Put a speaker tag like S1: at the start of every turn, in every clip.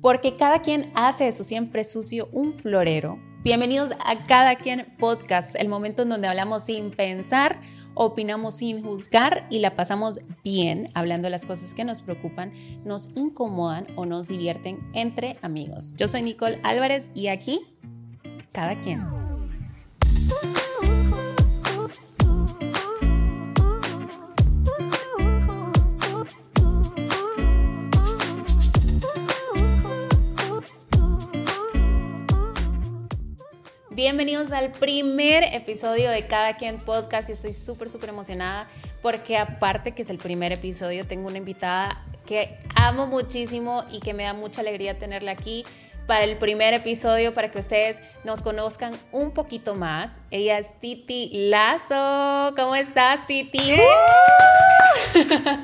S1: Porque cada quien hace de su siempre sucio un florero. Bienvenidos a Cada quien podcast, el momento en donde hablamos sin pensar, opinamos sin juzgar y la pasamos bien hablando de las cosas que nos preocupan, nos incomodan o nos divierten entre amigos. Yo soy Nicole Álvarez y aquí, cada quien. Bienvenidos al primer episodio de Cada Quien Podcast. Y estoy súper, súper emocionada porque aparte que es el primer episodio, tengo una invitada que amo muchísimo y que me da mucha alegría tenerla aquí para el primer episodio para que ustedes nos conozcan un poquito más. Ella es Titi Lazo. ¿Cómo estás, Titi? ¡Eh!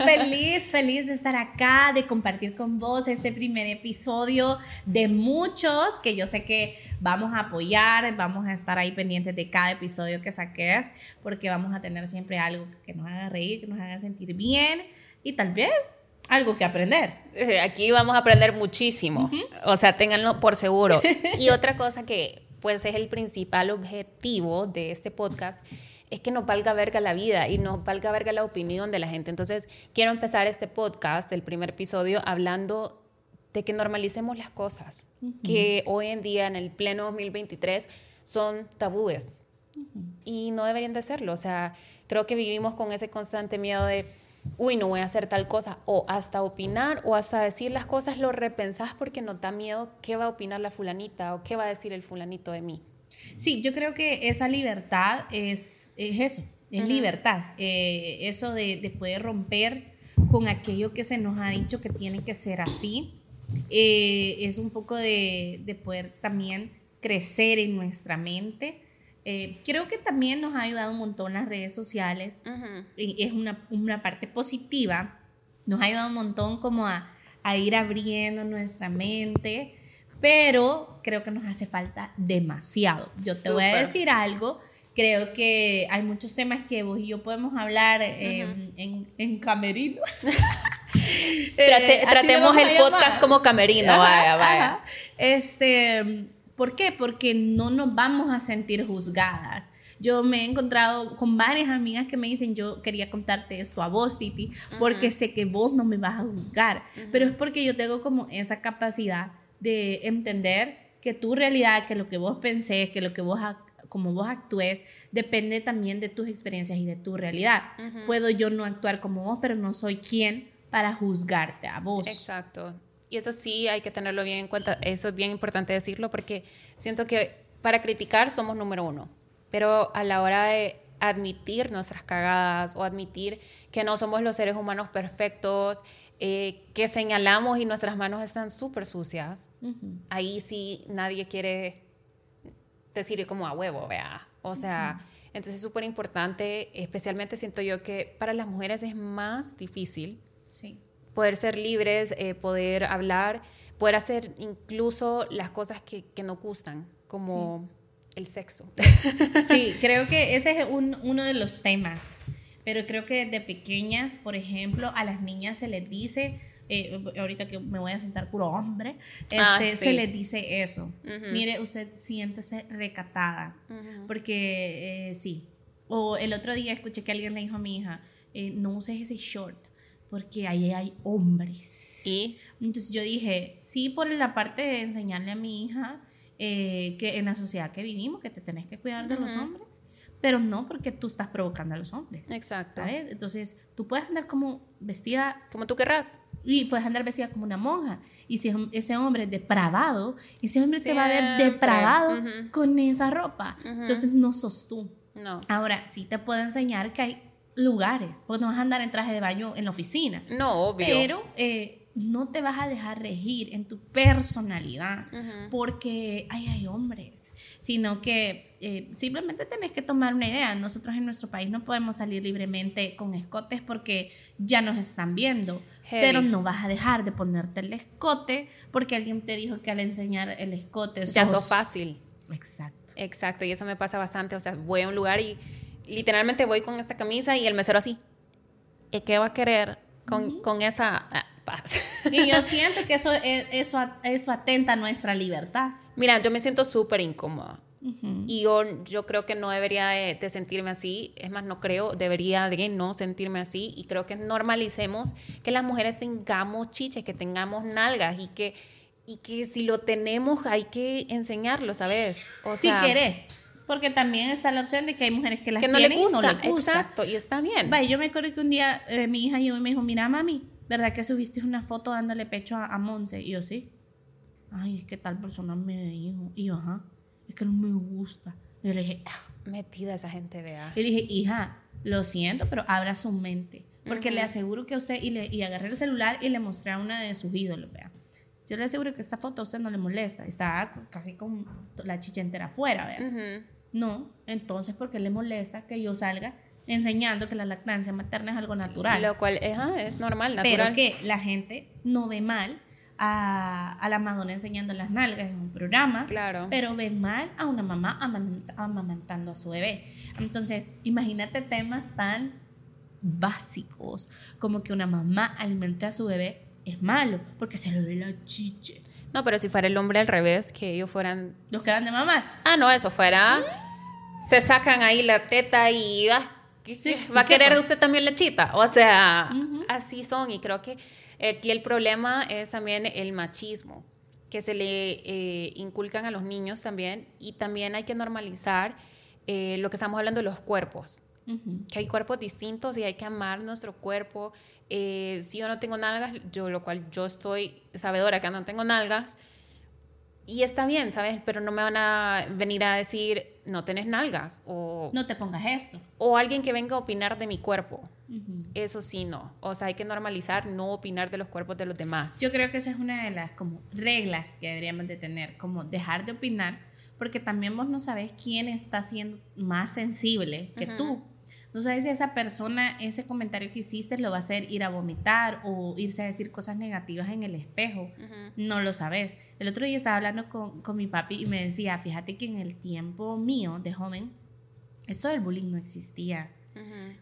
S2: feliz, feliz de estar acá, de compartir con vos este primer episodio de muchos que yo sé que vamos a apoyar, vamos a estar ahí pendientes de cada episodio que saques, porque vamos a tener siempre algo que nos haga reír, que nos haga sentir bien y tal vez algo que aprender.
S1: Eh, aquí vamos a aprender muchísimo, o sea, ténganlo por seguro. Y otra cosa que pues es el principal objetivo de este podcast es que nos valga verga la vida y nos valga verga la opinión de la gente. Entonces, quiero empezar este podcast, el primer episodio, hablando de que normalicemos las cosas, que hoy en día, en el pleno 2023, son tabúes y no deberían de serlo. O sea, creo que vivimos con ese constante miedo de uy, no voy a hacer tal cosa, o hasta opinar, o hasta decir las cosas, lo repensás porque no da miedo qué va a opinar la fulanita o qué va a decir el fulanito de mí.
S2: Sí, yo creo que esa libertad es, es eso, es libertad, eh, eso de, poder romper con aquello que se nos ha dicho que tiene que ser así, eh, es un poco de, de poder también crecer en nuestra mente eh, creo que también nos ha ayudado un montón las redes sociales. y es una, una, parte positiva. Nos ha ayudado un montón como a, a, ir abriendo nuestra mente, pero creo que nos hace falta demasiado. Yo te voy a decir algo. Creo que hay muchos temas que vos y yo podemos hablar em, en, en, camerino.
S1: Eh, tratemos el podcast como camerino, vaya, vaya.
S2: Este ¿Por qué? Porque no nos vamos a sentir juzgadas. Yo me he encontrado con varias amigas que me dicen, yo quería contarte esto a vos, Titi, porque sé que vos no me vas a juzgar, pero es porque yo tengo como esa capacidad de entender que tu realidad, que lo que vos pensés, que lo que vos como vos actúes, depende también de tus experiencias y de tu realidad. Puedo yo no actuar como vos, pero no soy quien para juzgarte a vos.
S1: Exacto. Y eso sí hay que tenerlo bien en cuenta, eso es bien importante decirlo porque siento que para criticar somos número uno, pero a la hora de admitir nuestras cagadas o admitir que no somos los seres humanos perfectos, eh, que señalamos y nuestras manos están súper sucias, ahí sí nadie quiere decir como a huevo, vea. O sea, entonces es súper importante, especialmente siento yo que para las mujeres es más difícil. Sí poder ser libres, eh, poder hablar, poder hacer incluso las cosas que, que nos gustan, como el sexo.
S2: Sí, creo que ese es uno de los temas, pero creo que desde pequeñas, por ejemplo, a las niñas se les dice... Eh, ahorita que me voy a sentar puro hombre, ah, este, se les dice eso. Mire, usted siéntese recatada, porque eh, sí. O el otro día escuché que alguien le dijo a mi hija, no uses ese short, porque ahí hay hombres.
S1: ¿Y?
S2: Entonces yo dije, sí, por la parte de enseñarle a mi hija eh, que en la sociedad que vivimos, que te tenés que cuidar de los hombres, pero no porque tú estás provocando a los hombres.
S1: Exacto.
S2: ¿sabes? Entonces tú puedes andar como vestida.
S1: Como tú querrás.
S2: Y puedes andar vestida como una monja. Y si ese hombre es depravado, ese hombre te va a ver depravado con esa ropa. Entonces no sos tú.
S1: No.
S2: Ahora, sí te puedo enseñar que hay lugares, porque no vas a andar en traje de baño en la oficina.
S1: No, obvio.
S2: Pero eh, no te vas a dejar regir en tu personalidad porque ay, hay hombres, sino que eh, simplemente tenés que tomar una idea. Nosotros en nuestro país no podemos salir libremente con escotes porque ya nos están viendo. Pero no vas a dejar de ponerte el escote porque alguien te dijo que al enseñar el escote
S1: ya sos fácil.
S2: Exacto.
S1: Exacto, y eso me pasa bastante. O sea, voy a un lugar y literalmente voy con esta camisa y el mesero así. ¿Qué va a querer con, con esa? paz.
S2: Y yo siento que eso, e, eso, eso atenta a nuestra libertad.
S1: Mira, yo me siento súper incómoda. Y yo, yo creo que no debería de, de, sentirme así, es más, no creo, debería de no sentirme así y creo que normalicemos que las mujeres tengamos chiches, que tengamos nalgas y que, y que si lo tenemos hay que enseñarlo, ¿sabes?
S2: O si querés. Porque también está la opción de que hay mujeres que las que no tienen le gusta, y no les gusta.
S1: Exacto, y está bien.
S2: Vaya, yo me acuerdo que un día eh, mi hija yo me dijo, mira mami, ¿verdad que subiste una foto dándole pecho a, a Monse? Y yo, sí. Ay, es que tal persona me dijo. Y yo, ajá es que no me gusta. Y yo le dije, ah".
S1: metida esa gente, vea.
S2: Y le dije, hija, lo siento, pero abra su mente. Porque le aseguro que usted, y, le, y agarré el celular y le mostré a una de sus ídolos, vea. Yo le aseguro que esta foto a usted no le molesta. Está casi con la chicha entera afuera, vea. No, entonces, ¿por qué le molesta que yo salga enseñando que la lactancia materna es algo natural?
S1: Lo cual es normal, natural.
S2: Pero que la gente no ve mal a, la Madonna enseñando las nalgas en un programa,
S1: claro.
S2: pero ven mal a una mamá amamantando a su bebé. Entonces, imagínate temas tan básicos como que una mamá alimente a su bebé es malo porque se lo dé la chiche.
S1: No, pero si fuera el hombre al revés, que ellos fueran...
S2: Los quedan de mamá.
S1: Ah, no, eso fuera... Se sacan ahí la teta y va, va a querer usted también lechita. O sea, así son y creo que Aquí el problema es también el machismo que se le eh, inculcan a los niños también y también hay que normalizar eh, lo que estamos hablando de los cuerpos. Que hay cuerpos distintos y hay que amar nuestro cuerpo. Eh, si yo no tengo nalgas, yo lo cual yo estoy sabedora que no tengo nalgas, y está bien, ¿sabes? Pero no me van a venir a decir, no tenés nalgas o...
S2: No te pongas esto.
S1: O alguien que venga a opinar de mi cuerpo. Eso sí, no. O sea, hay que normalizar no opinar de los cuerpos de los demás.
S2: Yo creo que esa es una de las como reglas que deberíamos de tener, como dejar de opinar, porque también vos no sabes quién está siendo más sensible que tú. No sabes si esa persona, ese comentario que hiciste, lo va a hacer ir a vomitar o irse a decir cosas negativas en el espejo. No lo sabes. El otro día estaba hablando con, con, mi papi y me decía, fíjate que en el tiempo mío de joven, esto del bullying no existía.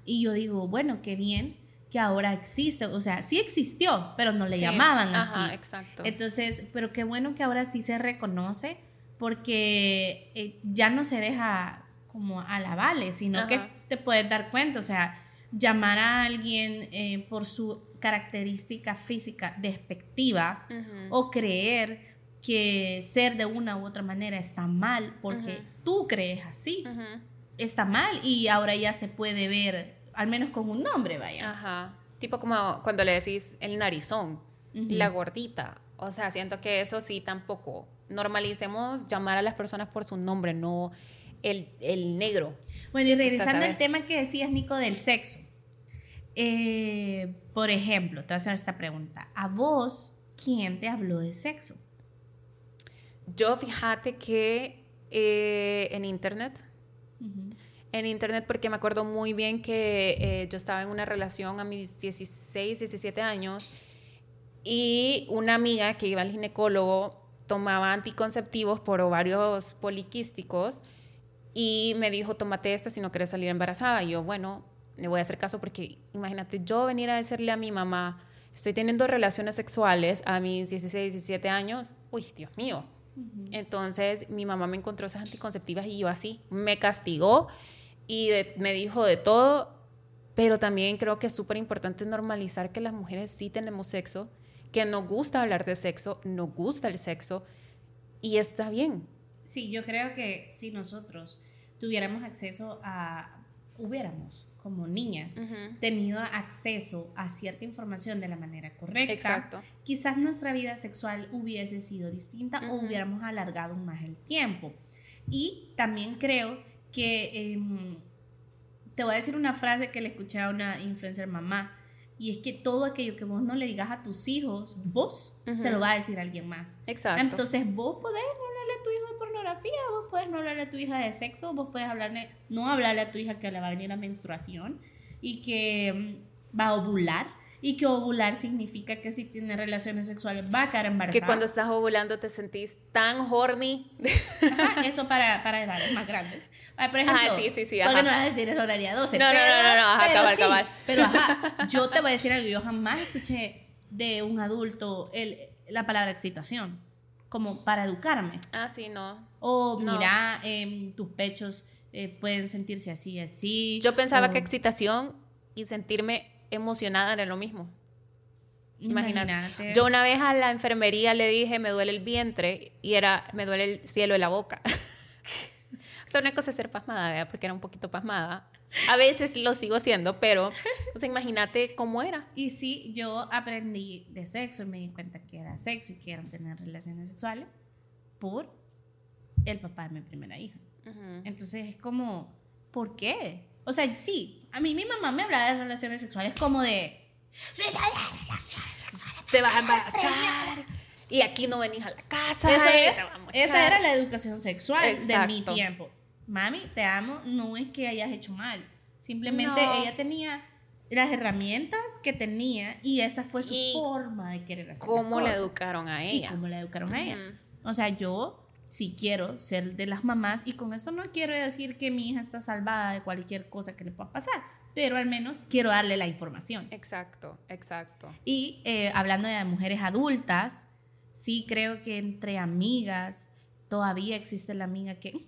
S2: Y yo digo, bueno, qué bien que ahora existe. O sea, sí existió, pero no le llamaban así. Ajá,
S1: exacto.
S2: Entonces, pero qué bueno que ahora sí se reconoce porque eh, ya no se deja como a la vale, sino que te puedes dar cuenta, o sea, llamar a alguien eh, por su característica física despectiva o creer que ser de una u otra manera está mal porque tú crees así, está mal y ahora ya se puede ver, al menos con un nombre, vaya.
S1: Ajá. Tipo como cuando le decís el narizón, la gordita. O sea, siento que eso sí tampoco. Normalicemos llamar a las personas por su nombre, no el, negro.
S2: Bueno, y regresando al tema que decías, Nico, del sexo. Eh, por ejemplo, te voy a hacer esta pregunta. ¿A vos quién te habló de sexo?
S1: Yo fíjate que eh, en internet. En internet porque me acuerdo muy bien que eh, yo estaba en una relación a mis 16, 17 años y una amiga que iba al ginecólogo tomaba anticonceptivos por ovarios poliquísticos y me dijo, tómate esta si no quieres salir embarazada. Y yo, bueno, le voy a hacer caso porque imagínate yo venir a decirle a mi mamá, estoy teniendo relaciones sexuales a mis 16, 17 años. Uy, Dios mío. Entonces mi mamá me encontró esas anticonceptivas y yo así, me castigó y me dijo de todo, pero también creo que es súper importante normalizar que las mujeres sí tenemos sexo, que nos gusta hablar de sexo, nos gusta el sexo y está bien.
S2: Sí, yo creo que si nosotros tuviéramos acceso a, hubiéramos como niñas tenido acceso a cierta información de la manera correcta,
S1: Exacto.
S2: quizás nuestra vida sexual hubiese sido distinta o hubiéramos alargado más el tiempo. Y también creo que, em, te voy a decir una frase que le escuché a una influencer mamá, y es que todo aquello que vos no le digas a tus hijos, vos se lo va a decir a alguien más.
S1: Exacto.
S2: Entonces vos podés hablarle a tu hijo de pornografía, vos podés no hablarle a tu hija de sexo, vos podés hablarle, no hablarle a tu hija que le va a venir la menstruación y que mm, va a ovular y que ovular significa que si tiene relaciones sexuales va a quedar embarazada.
S1: Que cuando estás ovulando te sentís tan horny.
S2: eso para, para edades más grandes. Por ejemplo, ajá,
S1: sí, sí, sí,
S2: porque no vas a decir horaria 12.
S1: No,
S2: pero,
S1: no, no, no, no, ajá,
S2: pero
S1: cabal,
S2: Pero ajá, yo te voy a decir algo, yo jamás escuché de un adulto el, la palabra excitación, como para educarme.
S1: Ah, sí, no.
S2: O
S1: No.
S2: mira, em, tus pechos eh, pueden sentirse así, así.
S1: Yo pensaba
S2: o-
S1: que excitación y sentirme emocionada era lo mismo. Imagínate.
S2: Imagínate.
S1: Yo una vez a la enfermería le dije, me duele el vientre y era, me duele el cielo de la boca. o sea, una cosa es ser pasmada, ¿verdad? Porque era un poquito pasmada. A veces lo sigo siendo, pero, o sea, imagínate cómo era.
S2: Y sí, yo aprendí de sexo y me di cuenta que era sexo y que era tener relaciones sexuales por el papá de mi primera hija. Entonces es como, ¿por qué? O sea, sí, a mí mi mamá me hablaba de relaciones sexuales como de... "Sí, no hay relaciones sexuales".
S1: Te vas a embarazar y aquí no venís a la casa.
S2: Eso
S1: y
S2: es, esa era la educación sexual de mi tiempo. Mami, te amo, no es que hayas hecho mal. Simplemente
S1: No.
S2: ella tenía las herramientas que tenía y esa fue su
S1: Y
S2: forma de querer hacer
S1: ¿Cómo
S2: las
S1: la educaron a
S2: y
S1: ella?
S2: cómo la educaron a ella. O sea, yo sí quiero ser de las mamás y con esto no quiero decir que mi hija está salvada de cualquier cosa que le pueda pasar, pero al menos quiero darle la información.
S1: Exacto, exacto.
S2: Y eh, hablando de mujeres adultas, sí creo que entre amigas todavía existe la amiga que...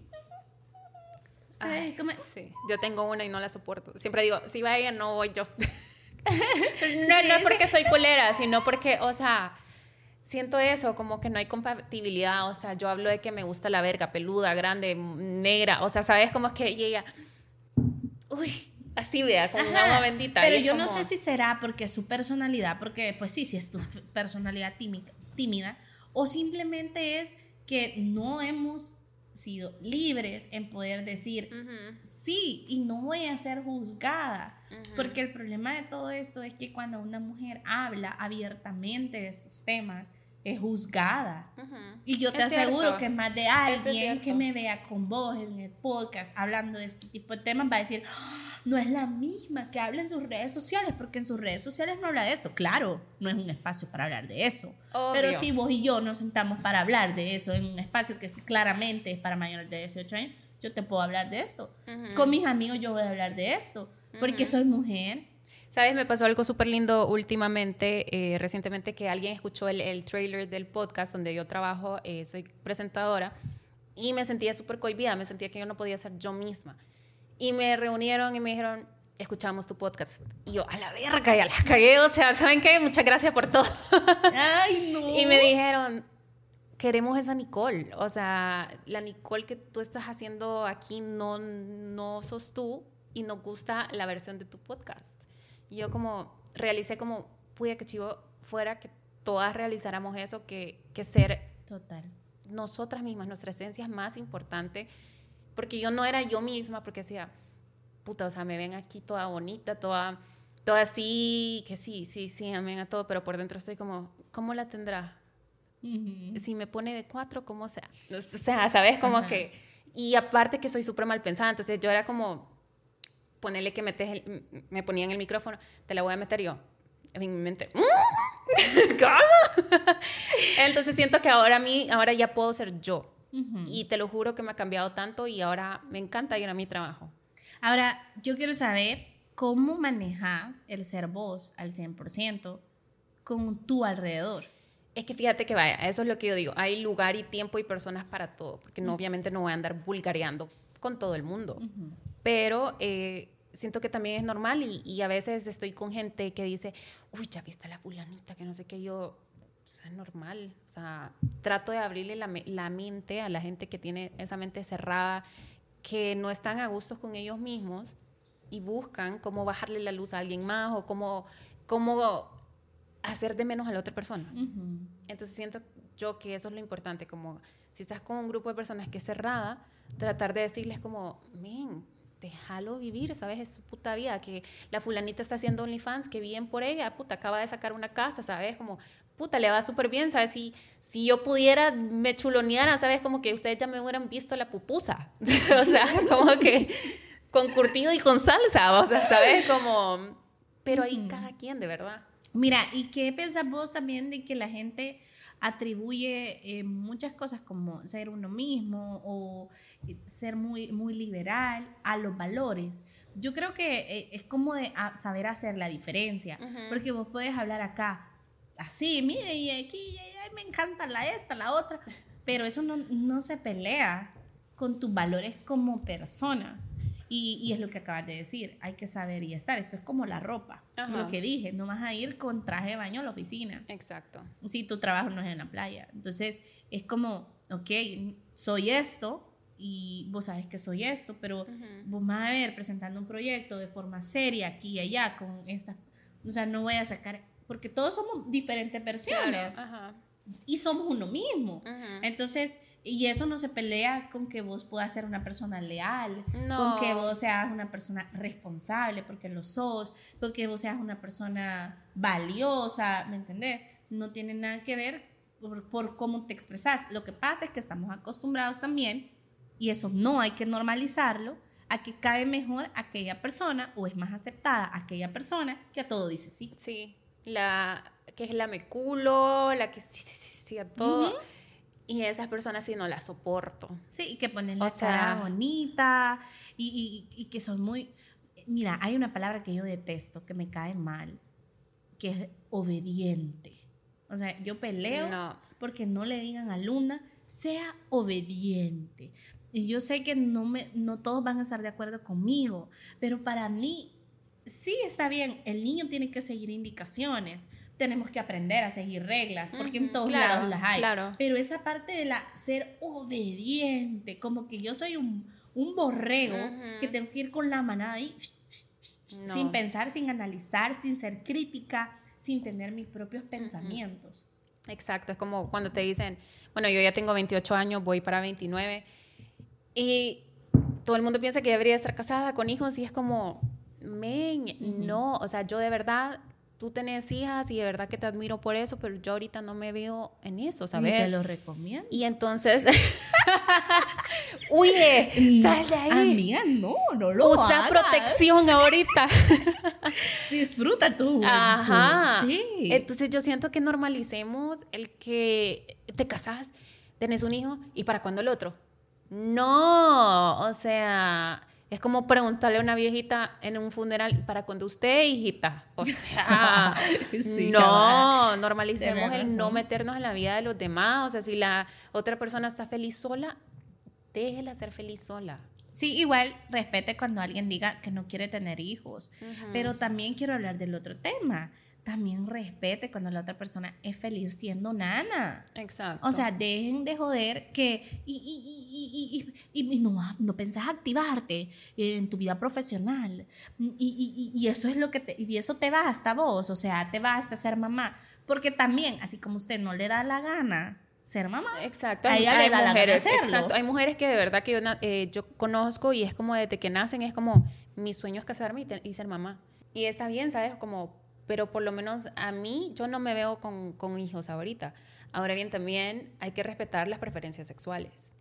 S1: Ay,
S2: Como-
S1: sí. Yo tengo una y no la soporto. Siempre digo, si va ella, no voy yo. no, no es porque soy culera, sino porque, o sea, siento eso, como que no hay compatibilidad. O sea, yo hablo de que me gusta la verga, peluda, grande, negra. O sea, ¿sabes? Como es que ella, uy, así vea, con
S2: Ajá,
S1: agua bendita.
S2: Pero yo no
S1: como-
S2: sé si será porque es su personalidad, porque pues sí, si es tu personalidad tímica- tímida, o simplemente es que no hemos sido libres en poder decir sí y no voy a ser juzgada. Porque el problema de todo esto es que cuando una mujer habla abiertamente de estos temas, es juzgada.
S1: Ujú.
S2: Y yo te
S1: Es
S2: aseguro
S1: cierto.
S2: que más de
S1: es
S2: alguien
S1: cierto.
S2: que me vea con vos en el podcast hablando de este tipo de temas va a decir, "Ah, no es la misma que habla en sus redes sociales, porque en sus redes sociales no habla de esto. Claro, no es un espacio para hablar de eso.
S1: Obvio.
S2: Pero si vos y yo nos sentamos para hablar de eso en un espacio que es- claramente es para mayores de 18 años, yo te puedo hablar de esto. Con mis amigos yo voy a hablar de esto, porque soy mujer.
S1: ¿Sabes? Me pasó algo súper lindo últimamente, eh, recientemente, que alguien escuchó el, el trailer del podcast donde yo trabajo, eh, soy presentadora, y me sentía súper cohibida, me sentía que yo no podía ser yo misma. Y me reunieron y me dijeron, escuchamos tu podcast. Y yo, a la verga, ya la cagué, o sea, ¿saben qué? Muchas gracias por todo.
S2: Ay, no.
S1: Y me dijeron, queremos esa Nicole. O sea, la Nicole que tú estás haciendo aquí no, no sos tú y nos gusta la versión de tu podcast. Y yo como realicé como, pude que chivo fuera que todas realizáramos eso, que, que ser
S2: Total.
S1: nosotras mismas, nuestra esencia es más importante, porque yo no era yo misma, porque decía, puta, o sea, me ven aquí toda bonita, toda, toda así, que sí, sí, sí, amén a todo, pero por dentro estoy como, ¿cómo la tendrá? Si me pone de cuatro, ¿cómo sea? O sea, ¿sabes? Como que, y aparte que soy súper mal pensada, entonces yo era como, ponerle que metes el- me ponía en el micrófono, te la voy a meter yo. En mi mente, "Mm, ¿cómo? Entonces siento que ahora a mí, ahora ya puedo ser yo. Y te lo juro que me ha cambiado tanto y ahora me encanta ir a mi trabajo.
S2: Ahora, yo quiero saber cómo manejas el ser vos al 100% con tu alrededor.
S1: Es que fíjate que vaya, eso es lo que yo digo, hay lugar y tiempo y personas para todo, porque no, obviamente no voy a andar vulgareando con todo el mundo, pero eh, siento que también es normal y, y a veces estoy con gente que dice, uy, ya viste a la fulanita, que no sé qué, yo, o sea, es normal, o sea, trato de abrirle la, la mente a la gente que tiene esa mente cerrada, que no están a gustos con ellos mismos y buscan cómo bajarle la luz a alguien más o cómo, cómo hacer de menos a la otra persona. Entonces siento yo que eso es lo importante, como si estás con un grupo de personas que es cerrada, tratar de decirles como, men, déjalo vivir, ¿sabes? Es su puta vida, que la fulanita está haciendo OnlyFans, que bien por ella, puta, acaba de sacar una casa, ¿sabes? Como, puta, le va súper bien, ¿sabes? Si, si yo pudiera, me chuloneara, ¿sabes? Como que ustedes ya me hubieran visto la pupusa, o sea, como que con curtido y con salsa, o sea, ¿sabes? Como, pero ahí cada quien, de verdad.
S2: Mira, ¿y qué piensas vos también de que la gente atribuye eh, muchas cosas como ser uno mismo o eh, ser muy, muy liberal a los valores? Yo creo que eh, es como de ah, saber hacer la diferencia, porque vos puedes hablar acá así, mire, y aquí ay, me encanta la esta, la otra, pero eso no, no se pelea con tus valores como persona. Y, y, es lo que acabas de decir, hay que saber y estar. Esto es como la ropa. Lo que dije, no vas a ir con traje de baño a la oficina.
S1: Exacto.
S2: Si tu trabajo no es en la playa. Entonces, es como, ok, soy esto y vos sabes que soy esto, pero vos vas a ver presentando un proyecto de forma seria aquí y allá con esta. O sea, no voy a sacar, porque todos somos diferentes versiones. Y somos uno mismo. Entonces, y eso no se pelea con que vos puedas ser una persona leal, con que vos seas una persona responsable, porque lo sos, con que vos seas una persona valiosa, ¿me entendés? No tiene nada que ver por, cómo te expresas. Lo que pasa es que estamos acostumbrados también, y eso no hay que normalizarlo, a que cae mejor aquella persona o es más aceptada aquella persona que a todo dice sí.
S1: Sí, la que es la me culo, la que sí, sí, sí, sí a todo. Y esas personas sí no las soporto.
S2: Sí, y que ponen la cara bonita y, y, que son muy... Mira, hay una palabra que yo detesto, que me cae mal, que es obediente. O sea, yo peleo porque no le digan a Luna, sea obediente. Y yo sé que no, me, no todos van a estar de acuerdo conmigo, pero para mí sí está bien, el niño tiene que seguir indicaciones, tenemos que aprender a seguir reglas, porque en todos lados las hay. Pero esa parte de la ser obediente, como que yo soy un, un borrego que tengo que ir con la manada ahí, sin pensar, sin analizar, sin ser crítica, sin tener mis propios pensamientos.
S1: Exacto, es como cuando te dicen, bueno, yo ya tengo 28 años, voy para 29, y todo el mundo piensa que debería estar casada con hijos y es como, men, no, o sea, yo de verdad tú tenés hijas y de verdad que te admiro por eso, pero yo ahorita no me veo en eso, ¿sabes?
S2: te lo recomiendo.
S1: Y entonces, huye, sal de ahí.
S2: Amiga, no, no lo
S1: Usa protección ahorita.
S2: Disfruta tú.
S1: Ajá. Sí. Entonces yo siento que normalicemos el que te casas, tenés un hijo y para cuándo el otro. No, o sea, es como preguntarle a una viejita en un funeral, ¿para cuando usted, hijita? O sea, no, normalicemos el no meternos en la vida de los demás. O sea, si la otra persona está feliz sola, déjela ser feliz sola.
S2: Sí, igual respete cuando alguien diga que no quiere tener hijos. Pero también quiero hablar del otro tema también respete cuando la otra persona es feliz siendo nana.
S1: Exacto.
S2: O sea, dejen de joder que y, y, y, y no, no pensás activarte en tu vida profesional. Y, eso es lo que te, y eso te basta vos, o sea, te basta ser mamá. Porque también, así como usted no le da la gana ser mamá.
S1: Exacto. A ella le da mujeres, la gana Exacto. Hay mujeres que de verdad que yo, eh, yo conozco y es como desde que nacen, es como mi sueño es casarme y ser mamá. Y está bien, ¿sabes? Como pero por lo menos a mí yo no me veo con, con, hijos ahorita. Ahora bien, también hay que respetar las preferencias sexuales.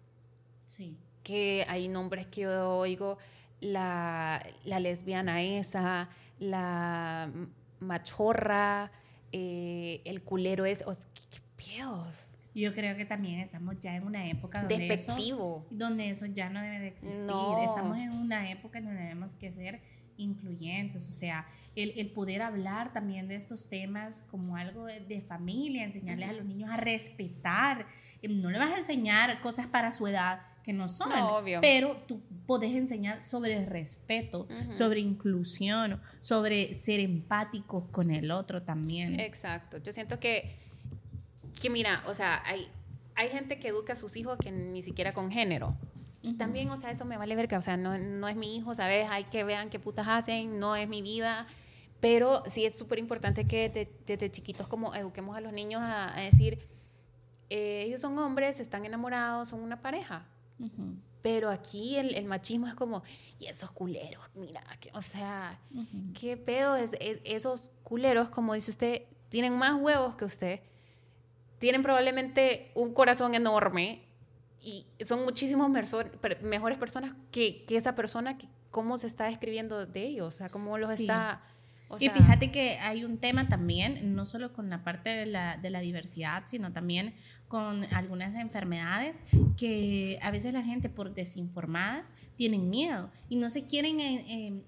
S2: Sí.
S1: Que hay nombres que yo oigo, la, la lesbiana esa, la machorra, eh, el culero es... ¿Qué, qué
S2: Yo creo que también estamos ya en una época donde
S1: Despectivo.
S2: Eso, donde eso ya no debe de existir. Estamos en una época donde debemos que ser incluyentes, o sea, el, poder hablar también de estos temas como algo de, familia, enseñarles a los niños a respetar. Em, no le vas a enseñar cosas para su edad que no son, pero tú puedes enseñar sobre el respeto, sobre inclusión, sobre ser empáticos con el otro también.
S1: Exacto. Yo siento que, que mira, o sea, hay, hay gente que educa a sus hijos que ni siquiera con género. Y también, o sea, eso me vale ver que, o sea, no, no es mi hijo, ¿sabes? Hay que vean qué putas hacen, no es mi vida. Pero sí es súper importante que desde, chiquitos como eduquemos a los niños a, decir, eh, ellos son hombres, están enamorados, son una pareja. Pero aquí el, machismo es como, y esos culeros, mira, que, o sea, qué pedo es, esos culeros, como dice usted, tienen más huevos que usted, tienen probablemente un corazón enorme y son muchísimos mejores personas que, que, esa persona, que cómo se está escribiendo de ellos, o sea, cómo los está
S2: y fíjate que hay un tema también, no solo con la parte de la, de la, diversidad, sino también con algunas enfermedades que a veces la gente por desinformadas tienen miedo y no se quieren eh, eh,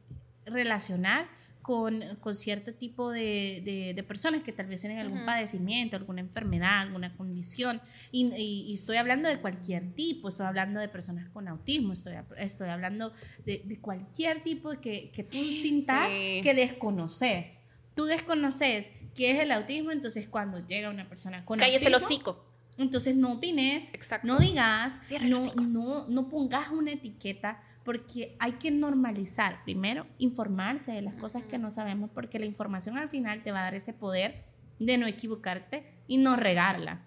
S2: relacionar con, con cierto tipo de, de, de, personas que tal vez tienen algún padecimiento, alguna enfermedad, alguna condición. Y, y, estoy hablando de cualquier tipo, estoy hablando de personas con autismo, estoy, estoy hablando de, de cualquier tipo que, que tú sintas que desconoces. Tú desconoces qué es el autismo, entonces cuando llega una persona con
S1: Cállese
S2: autismo...
S1: el hocico.
S2: Entonces no opines,
S1: Exacto.
S2: no digas, no, no, no pongas una etiqueta porque hay que normalizar, primero, informarse de las cosas que no sabemos, porque la información al final te va a dar ese poder de no equivocarte y no regarla.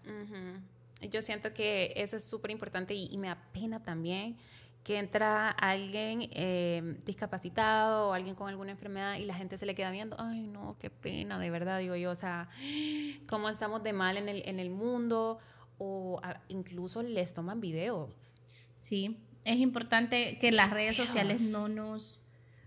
S1: Yo siento que eso es súper importante y, y, me apena también que entra alguien eh, discapacitado o alguien con alguna enfermedad y la gente se le queda viendo, ay no, qué pena, de verdad, digo yo, o sea, cómo estamos de mal en el, en el mundo o a, incluso les toman videos.
S2: Sí, es importante que las redes sociales no nos,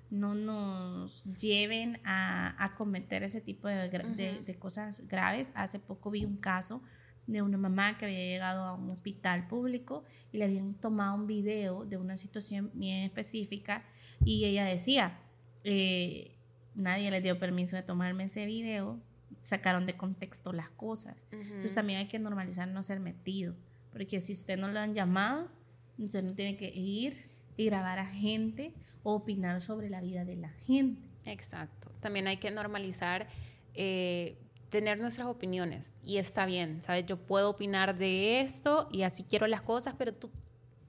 S2: no nos lleven a, a cometer ese tipo de, de, de, cosas graves. Hace poco vi un caso de una mamá que había llegado a un hospital público y le habían tomado un video de una situación bien específica y ella decía, eh, nadie le dio permiso de tomarme ese video, sacaron de contexto las cosas. Uh -huh. Entonces también hay que normalizar no ser metido, porque si usted no lo han llamado, usted no tiene que ir y grabar a gente o opinar sobre la vida de la gente.
S1: Exacto. También hay que normalizar eh, tener nuestras opiniones y está bien, ¿sabes? Yo puedo opinar de esto y así quiero las cosas, pero tú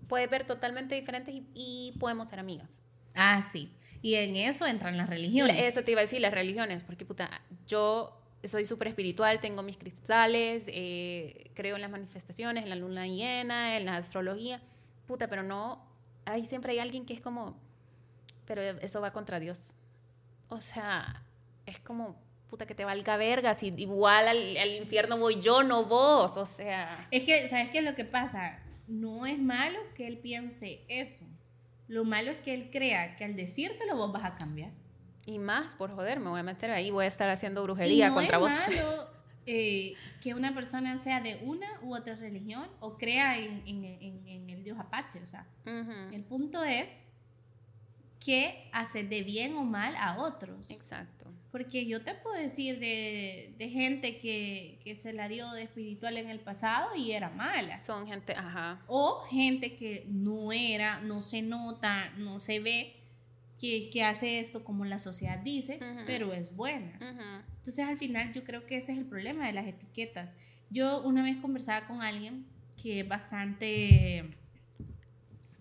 S1: puedes ver totalmente diferentes y, y podemos ser amigas.
S2: Ah, sí. Y en eso entran las religiones.
S1: Eso te iba a decir, las religiones, porque puta, yo soy súper espiritual, tengo mis cristales, eh, creo en las manifestaciones, en la luna llena, en la astrología, puta, pero no, ahí siempre hay alguien que es como, pero eso va contra Dios. O sea, es como, puta, que te valga verga, si igual al, al infierno voy yo, no vos, o sea.
S2: Es que, ¿sabes qué es lo que pasa? No es malo que él piense eso. Lo malo es que él crea que al decírtelo vos vas a cambiar.
S1: Y más, por joder, me voy a meter ahí, voy a estar haciendo brujería y no contra vos.
S2: Es malo eh, que una persona sea de una u otra religión o crea en, en, en, en el dios apache, o sea, uh -huh. el punto es que hace de bien o mal a otros.
S1: Exacto.
S2: Porque yo te puedo decir de, de gente que, que, se la dio de espiritual en el pasado y era mala.
S1: Son gente, ajá.
S2: O gente que no era, no se nota, no se ve, que, que hace esto como la sociedad dice, uh -huh. pero es buena. Uh -huh. Entonces al final yo creo que ese es el problema de las etiquetas. Yo una vez conversaba con alguien que es bastante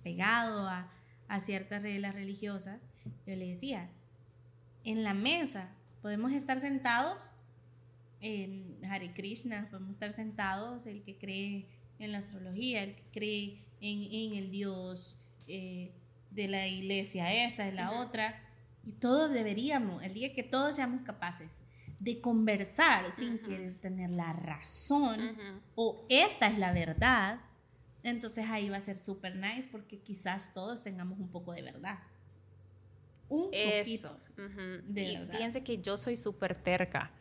S2: pegado a, a ciertas reglas religiosas, yo le decía, en la mesa podemos estar sentados en Hare Krishna, podemos estar sentados el que cree en la astrología, el que cree en, en el Dios eh, de la iglesia esta, de la uh -huh. otra, y todos deberíamos, el día que todos seamos capaces de conversar sin uh -huh. querer tener la razón uh -huh. o esta es la verdad, entonces ahí va a ser súper nice porque quizás todos tengamos un poco de verdad. Un
S1: Eso.
S2: poquito de
S1: y
S2: verdad.
S1: Fíjense que yo soy súper terca,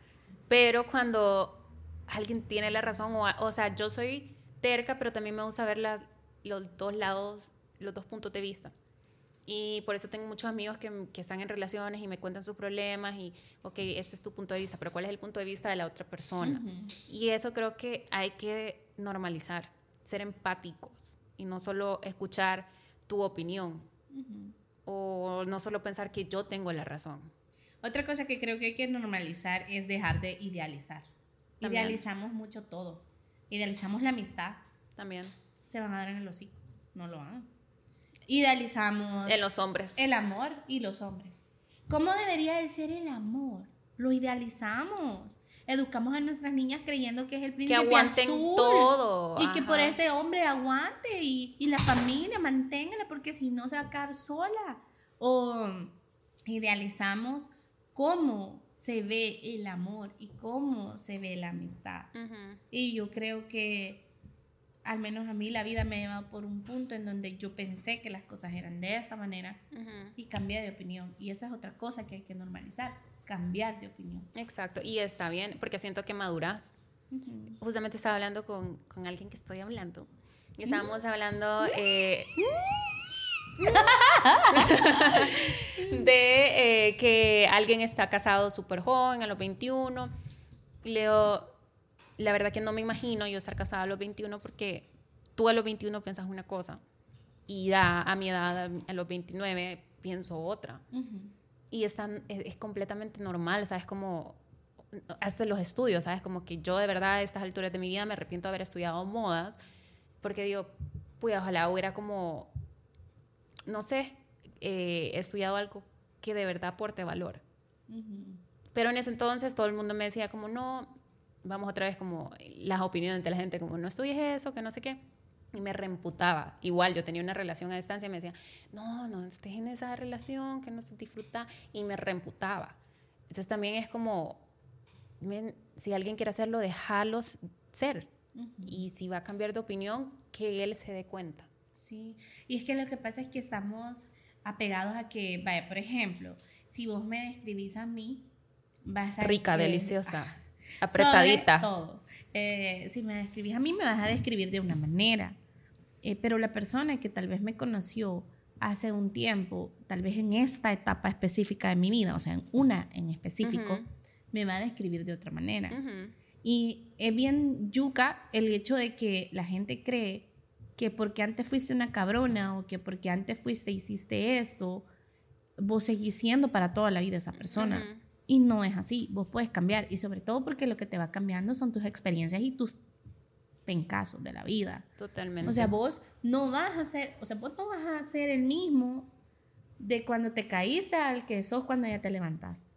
S1: pero cuando alguien tiene la razón, o, o, sea, yo soy terca, pero también me gusta ver las, los dos lados, los dos puntos de vista. Y por eso tengo muchos amigos que, que, están en relaciones y me cuentan sus problemas y, ok, este es tu punto de vista, pero ¿cuál es el punto de vista de la otra persona? Uh -huh. Y eso creo que hay que normalizar ser empáticos y no solo escuchar tu opinión uh -huh. o no solo pensar que yo tengo la razón.
S2: Otra cosa que creo que hay que normalizar es dejar de idealizar. También. Idealizamos mucho todo. Idealizamos la amistad.
S1: También.
S2: Se van a dar en el hocico. No lo hagan. Idealizamos.
S1: En los hombres.
S2: El amor y los hombres. ¿Cómo debería de ser el amor? Lo idealizamos educamos a nuestras niñas creyendo que es el príncipe
S1: que aguanten
S2: azul
S1: todo
S2: y Ajá. que por ese hombre aguante y, y la familia manténgala porque si no se va a quedar sola o idealizamos cómo se ve el amor y cómo se ve la amistad uh -huh. y yo creo que al menos a mí la vida me ha llevado por un punto en donde yo pensé que las cosas eran de esa manera uh -huh. y cambié de opinión y esa es otra cosa que hay que normalizar cambiar de opinión.
S1: Exacto, y está bien, porque siento que maduras. Uh -huh. Justamente estaba hablando con, con, alguien que estoy hablando, y estábamos hablando... Eh, de eh, que alguien está casado súper joven, a los 21. Leo, la verdad que no me imagino yo estar casada a los 21 porque tú a los 21 piensas una cosa y da, a mi edad, a los 29, pienso otra. Y es, es, completamente normal, ¿sabes? Como hasta los estudios, ¿sabes? Como que yo de verdad a estas alturas de mi vida me arrepiento de haber estudiado modas porque digo, pues ojalá hubiera como, no sé, eh, estudiado algo que de verdad aporte valor. Pero en ese entonces todo el mundo me decía como, no, vamos otra vez como las opiniones de la gente, como no estudies eso, que no sé qué. Y me reemputaba. Igual yo tenía una relación a distancia y me decía, no, no estés en esa relación, que no se disfruta. Y me reemputaba. Entonces también es como, si alguien quiere hacerlo, déjalos ser. Y si va a cambiar de opinión, que él se dé cuenta.
S2: Sí, y es que lo que pasa es que estamos apegados a que, vaya, por ejemplo, si vos me describís a mí, vas a...
S1: Rica, deliciosa, ah, apretadita.
S2: Todo. Eh, si me describís a mí, me vas a describir de una manera. Eh, pero la persona que tal vez me conoció hace un tiempo, tal vez en esta etapa específica de mi vida, o sea, en una en específico, me va a describir de otra manera. Y es bien yuca el hecho de que la gente cree que porque antes fuiste una cabrona o que porque antes fuiste hiciste esto, vos seguís siendo para toda la vida esa persona. Y no es así, vos puedes cambiar y sobre todo porque lo que te va cambiando son tus experiencias y tus pencazos de la vida.
S1: Totalmente.
S2: O sea, vos no vas a ser, o sea, vos no vas a ser el mismo de cuando te caíste al que sos cuando ya te levantaste.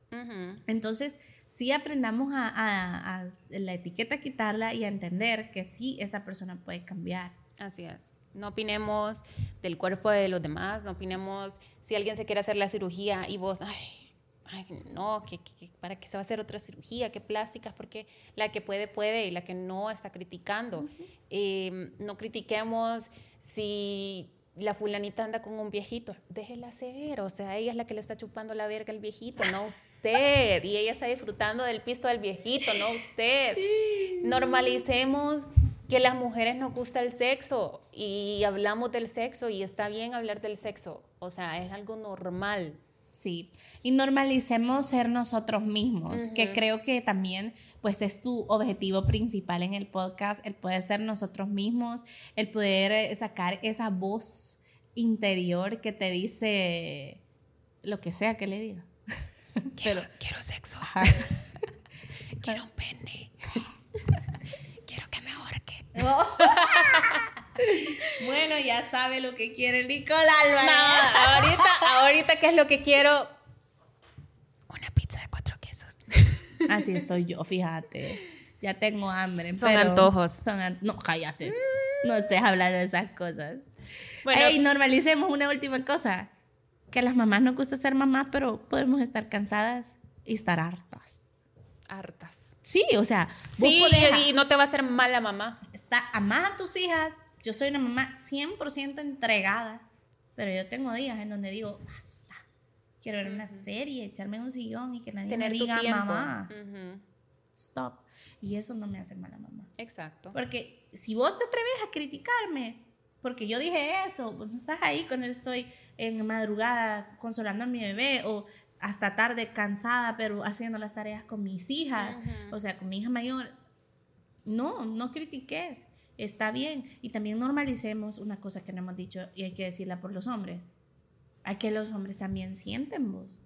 S2: Entonces, sí aprendamos a, la etiqueta quitarla y a entender que sí, esa persona puede cambiar.
S1: Así es. No opinemos del cuerpo de los demás, no opinemos si alguien se quiere hacer la cirugía y vos, ay, ay no, que, ¿para qué se va a hacer otra cirugía? ¿Qué plásticas? Porque la que puede, puede y la que no está criticando. Em, no critiquemos si la fulanita anda con un viejito, déjela ser, o sea, ella es la que le está chupando la verga al viejito, no usted, y ella está disfrutando del pisto del viejito, no usted. Normalicemos que las mujeres nos gusta el sexo y hablamos del sexo y está bien hablar del sexo, o sea, es algo normal.
S2: Sí, y normalicemos ser nosotros mismos, que creo que también pues es tu objetivo principal en el podcast, el poder ser nosotros mismos, el poder eh, sacar esa voz interior que te dice lo que sea que le diga.
S1: Quiero, quiero sexo. quiero un pene. quiero que me ahorque.
S2: bueno, ya sabe lo que quiere Nicolás
S1: ahorita, ahorita, ¿qué es lo que quiero? Una pizza de cuatro quesos.
S2: Así estoy yo, fíjate. Ya tengo hambre.
S1: Son antojos.
S2: no, cállate. No estés hablando de esas cosas. Bueno, y normalicemos una última cosa. Que a las mamás nos gusta ser mamás, pero podemos estar cansadas y estar hartas.
S1: Hartas.
S2: Sí, o sea,
S1: sí, y no te va a hacer mal la mamá.
S2: Está, amás a tus hijas, yo soy una mamá 100% entregada, pero yo tengo días en donde digo, basta, quiero ver una serie, echarme en un sillón y que nadie me diga mamá. Stop. Y eso no me hace mala mamá.
S1: Exacto.
S2: Porque si vos te atreves a criticarme, porque yo dije eso, vos no estás ahí cuando yo estoy en madrugada consolando a mi bebé o hasta tarde cansada, pero haciendo las tareas con mis hijas, o sea, con mi hija mayor. No, no critiques está bien. Y también normalicemos una cosa que no hemos dicho y hay que decirla por los hombres. Hay que los hombres también sienten vos.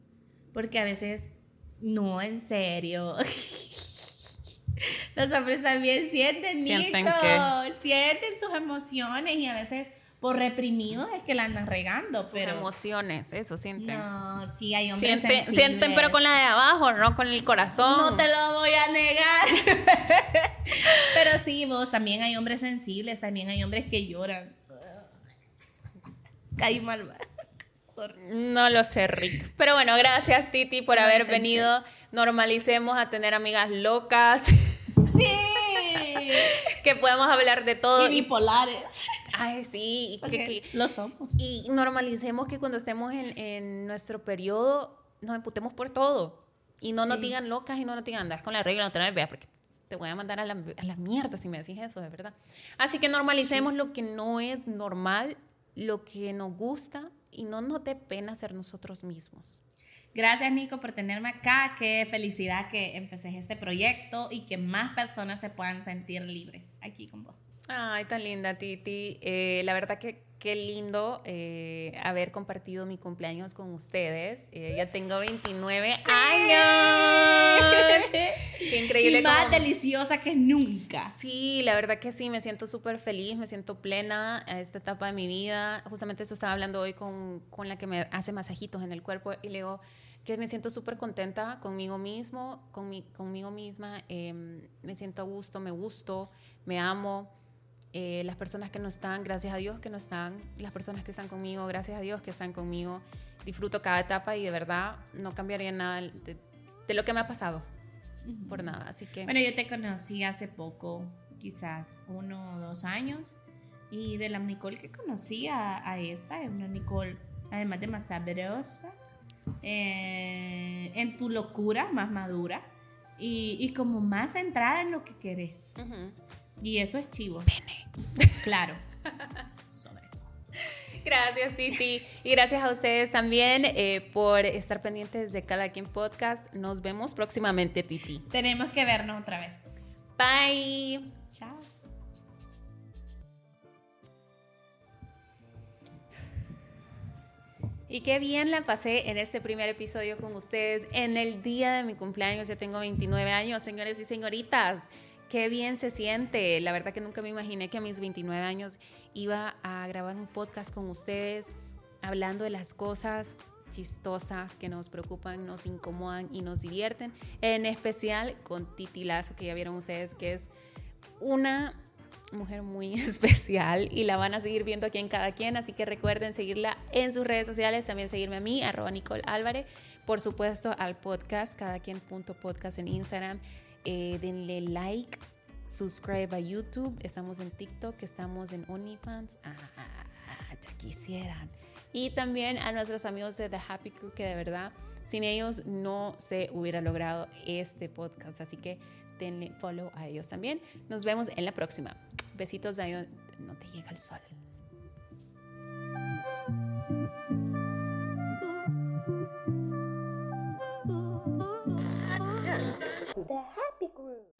S2: Porque a veces, no, en serio. los hombres también sienten, ¿Sienten Sienten sus emociones y a veces por reprimidos es que la andan regando. Sus pero
S1: emociones, eso sienten.
S2: No, sí hay hombres
S1: sienten, sienten, pero con la de abajo, no con el corazón.
S2: No te lo voy a negar. pero sí, vos, también hay hombres sensibles, también hay hombres que lloran. Caí mal.
S1: No lo sé, Rick. Pero bueno, gracias, Titi, por haber venido. Normalicemos a tener amigas locas.
S2: Sí.
S1: que podemos hablar de todo.
S2: Y bipolares.
S1: Ay, sí.
S2: que, lo somos.
S1: Y normalicemos que cuando estemos en, nuestro periodo nos emputemos por todo. Y no nos digan locas y no nos digan andas con la regla, no te vea porque te voy a mandar a la, mierda si me decís eso, de verdad. Así que normalicemos lo que no es normal, lo que nos gusta y no nos dé pena ser nosotros mismos.
S2: Gracias Nico por tenerme acá, qué felicidad que empecé este proyecto y que más personas se puedan sentir libres aquí con vos.
S1: Ay, tan linda Titi. Eh, la verdad que qué lindo eh, haber compartido mi cumpleaños con ustedes. Eh, ya tengo 29 años.
S2: Qué increíble. Y más deliciosa que nunca.
S1: Sí, la verdad que sí, me siento súper feliz, me siento plena a esta etapa de mi vida. Justamente esto estaba hablando hoy con, con la que me hace masajitos en el cuerpo y le digo que me siento súper contenta conmigo mismo, con mi, conmigo misma. Em, me siento a gusto, me gusto, me amo. Eh, las personas que no están, gracias a Dios que no están, las personas que están conmigo, gracias a Dios que están conmigo, disfruto cada etapa y de verdad no cambiaría nada de, lo que me ha pasado, por nada, así que...
S2: Bueno, yo te conocí hace poco, quizás uno o dos años, y de la Nicole que conocí a, esta, es una Nicole además de más sabrosa, eh, en tu locura, más madura, y, como más centrada en lo que querés. Y eso es chivo.
S1: Pene.
S2: Claro.
S1: Gracias, Titi. Y gracias a ustedes también eh, por estar pendientes de Cada Quien Podcast. Nos vemos próximamente, Titi.
S2: Tenemos que vernos otra vez.
S1: Bye.
S2: Chao.
S1: Y qué bien la pasé en este primer episodio con ustedes en el día de mi cumpleaños. Ya tengo 29 años, señores y señoritas qué bien se siente. La verdad que nunca me imaginé que a mis 29 años iba a grabar un podcast con ustedes hablando de las cosas chistosas que nos preocupan, nos incomodan y nos divierten. En especial con Titi Lazo, que ya vieron ustedes que es una mujer muy especial y la van a seguir viendo aquí en Cada Quien, así que recuerden seguirla en sus redes sociales, también seguirme a mí, arroba Nicole Álvarez, por supuesto al podcast, cada quien punto podcast en Instagram, eh, denle like, subscribe a YouTube, estamos en TikTok, estamos en OnlyFans, ah, ya quisieran. Y también a nuestros amigos de The Happy Crew, que de verdad, sin ellos no se hubiera logrado este podcast. Así que denle follow a ellos también. Nos vemos en la próxima. Besitos no te llega el sol. The Happy Group.